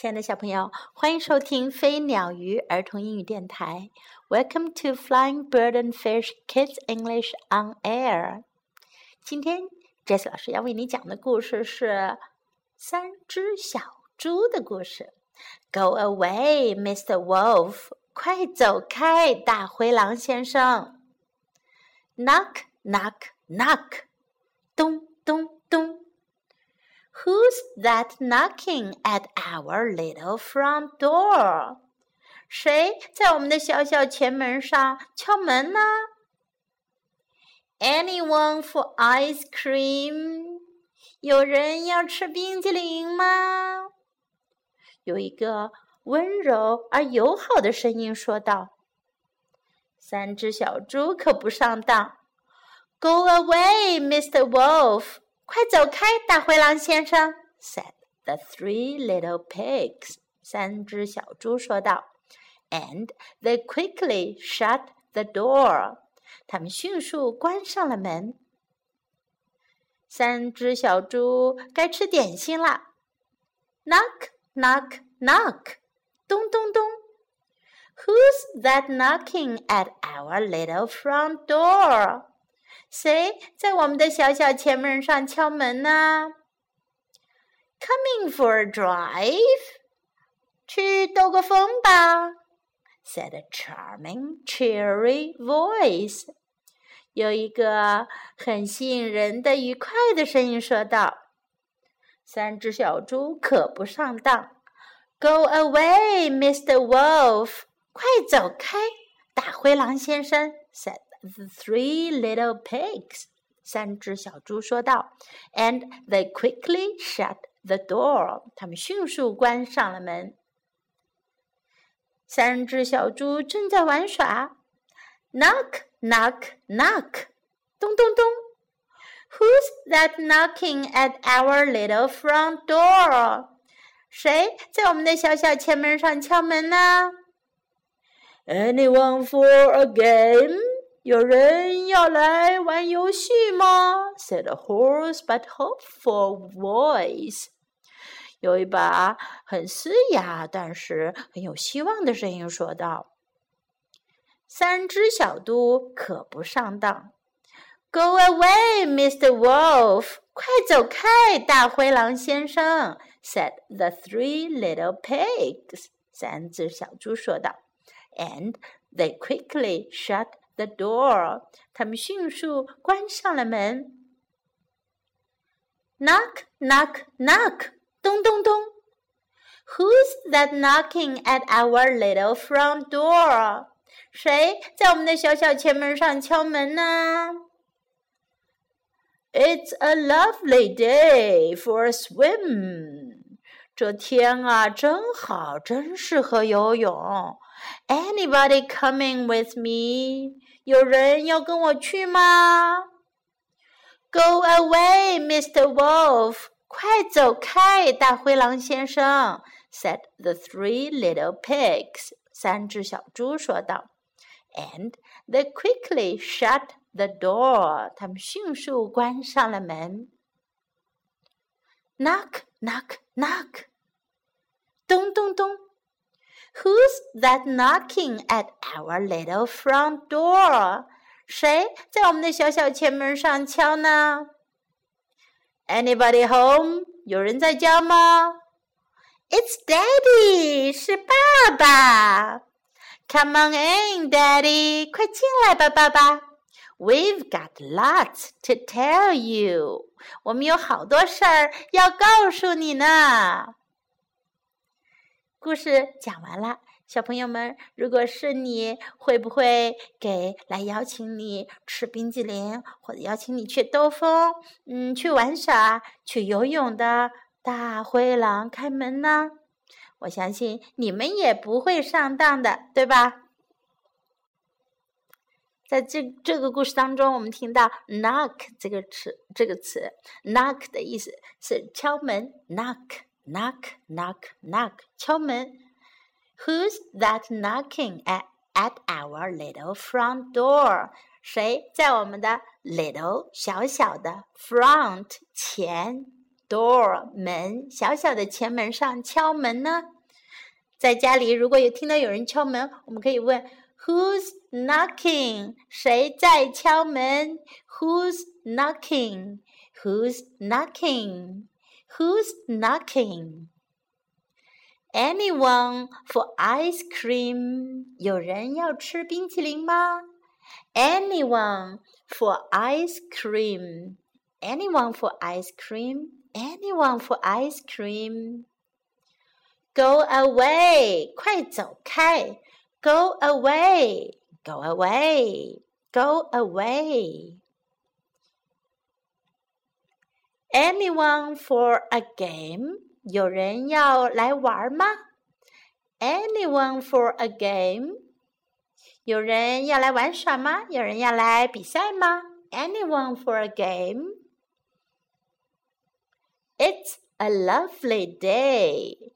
亲爱的小朋友，欢迎收听飞鸟鱼儿童英语电台。Welcome to Flying Bird and Fish Kids English on Air。今天 Jess 老师要为你讲的故事是三只小猪的故事。Go away, Mr. Wolf！快走开，大灰狼先生。Knock, knock, knock！咚咚咚。Who's that knocking at our little front door？谁在我们的小小前门上敲门呢？Anyone for ice cream？有人要吃冰激凌吗？有一个温柔而友好的声音说道：“三只小猪可不上当。”Go away, Mr. Wolf！ 快走开，大灰狼先生！said the three little pigs。三只小猪说道。And they quickly shut the door。他们迅速关上了门。三只小猪该吃点心了。Knock, knock, knock！咚咚咚。Who's that knocking at our little front door？谁在我们的小小前门上敲门呢？Coming for a drive，去兜个风吧，said a charming, cheery voice。有一个很吸引人的、愉快的声音说道：“三只小猪可不上当。”Go away, Mr. Wolf！快走开，大灰狼先生，said。the three little pigs. 三只小猪说道，and they quickly shut the door. 他们迅速关上了门。三只小猪正在玩耍，knock knock knock，咚咚咚。Who's that knocking at our little front door？谁在我们的小小前门上敲门呢？Anyone for a game？ 有人要来玩游戏吗？said a hoarse but hopeful voice。有一把很嘶哑但是很有希望的声音说道：“三只小猪可不上当。”Go away, Mr. Wolf！快走开，大灰狼先生！said the three little pigs。三只小猪说道。And they quickly shut the door，他们迅速关上了门。Knock, knock, knock，咚咚咚。Who's that knocking at our little front door？谁在我们的小小前门上敲门呢？It's a lovely day for a swim。这天啊，真好，真适合游泳。Anybody coming with me？ 有人要跟我去吗？Go away, Mr. Wolf！快走开，大灰狼先生！said the three little pigs。三只小猪说道。And they quickly shut the door。他们迅速关上了门。Knock, knock, knock！咚咚咚。Who's that knocking at our little front door？谁在我们的小小前门上敲呢？Anybody home？有人在家吗？It's Daddy，是爸爸。Come on in, Daddy，快进来吧，爸爸。We've got lots to tell you，我们有好多事儿要告诉你呢。 故事讲完了，小朋友们，如果是你，会不会给来邀请你吃冰激凌，或者邀请你去兜风，嗯，去玩耍、去游泳的大灰狼开门呢？我相信你们也不会上当的，对吧？在这这个故事当中，我们听到 “knock” 这个词，这个词 “knock” 的意思是敲门，knock。Knock, knock, knock，敲门。Who's that knocking at at our little front door？谁在我们的 little 小小的 front 前 door 门，小小的前门上敲门呢？在家里，如果有听到有人敲门，我们可以问 Who's knocking？谁在敲门？Who's knocking？Who's knocking？Who's knocking？Anyone for ice cream？有人要吃冰淇淋吗？Anyone for ice cream? Anyone for ice cream? Anyone for ice cream? Go away! 快走开！Go away! Go away! Go away! Anyone for a game? 有人要来玩吗？Anyone for a game？有人要来玩耍吗？有人要来比赛吗？Anyone for a game？It's a lovely day。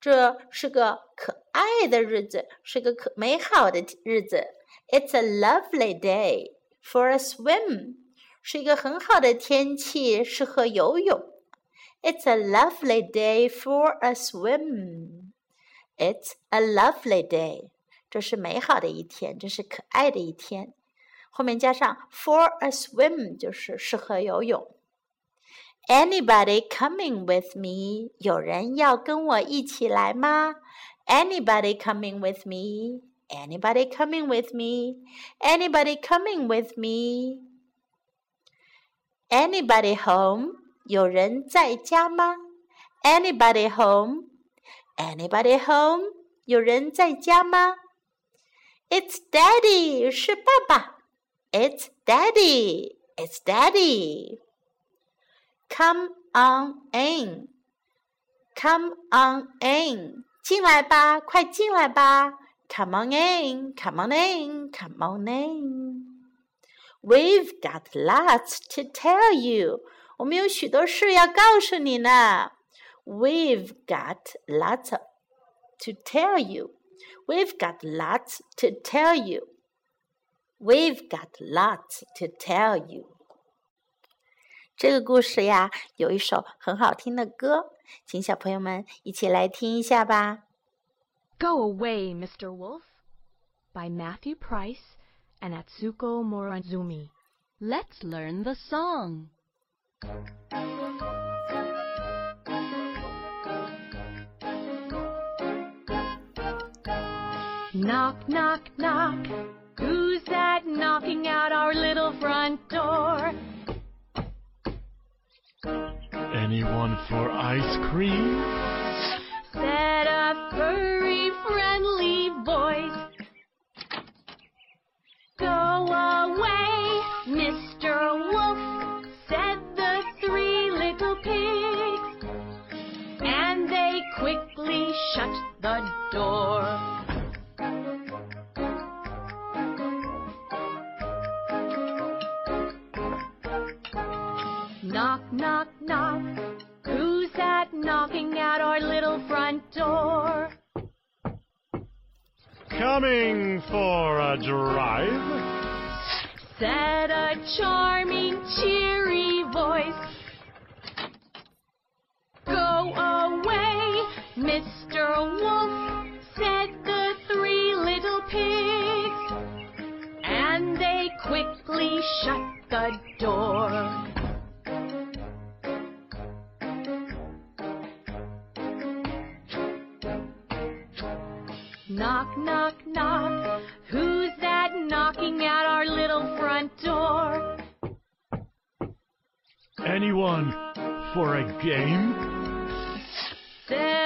这是个可爱的日子，是个可美好的日子。It's a lovely day for a swim。是一个很好的天气，适合游泳。It's a lovely day for a swim. It's a lovely day. 这是美好的一天，这是可爱的一天。后面加上 for a swim 就是适合游泳。Anybody coming with me？有人要跟我一起来吗？Anybody coming with me? Anybody coming with me? Anybody coming with me? Anybody home? 有人在家吗？Anybody home? Anybody home? 有人在家吗？It's Daddy，是爸爸。It's Daddy, it's Daddy. Come on in, come on in，进来吧，快进来吧。Come on in, come on in, come on in. We've got lots to tell you. 我们有许多事要告诉你呢。We've got lots to tell you. We've got lots to tell you. We've got lots to tell you. 这个故事呀，有一首很好听的歌，请小朋友们一起来听一下吧。Go away, Mr. Wolf, by Mathew Price and Atsuko Morozumi. Let's learn the song. Knock, knock, knock. Who's that knocking at our little front door? Anyone for ice cream? Said a Coming for a drive? Said a charming, cheery voice. Go away, Mr. Wolf, said the three little pigs. And they quickly shut the door. Knock, knock, knock. Who's that knocking at our little front door? Anyone for a game? Said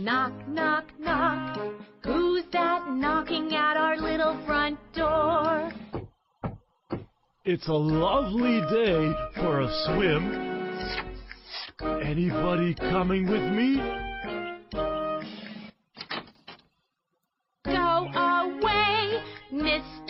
Knock, knock, knock. Who's that knocking at our little front door? It's a lovely day for a swim. Anybody coming with me? Go away, Mr.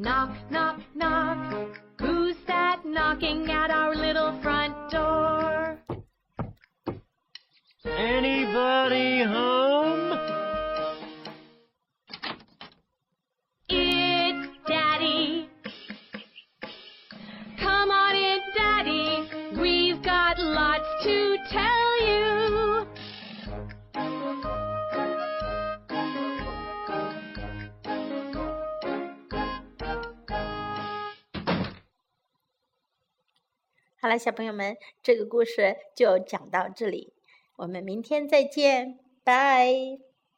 Knock, knock, knock. Who's that knocking at our little front door? Anybody home? It's Daddy. Come on in, Daddy. We've got lots to tell 好了，小朋友们，这个故事就讲到这里，我们明天再见，拜。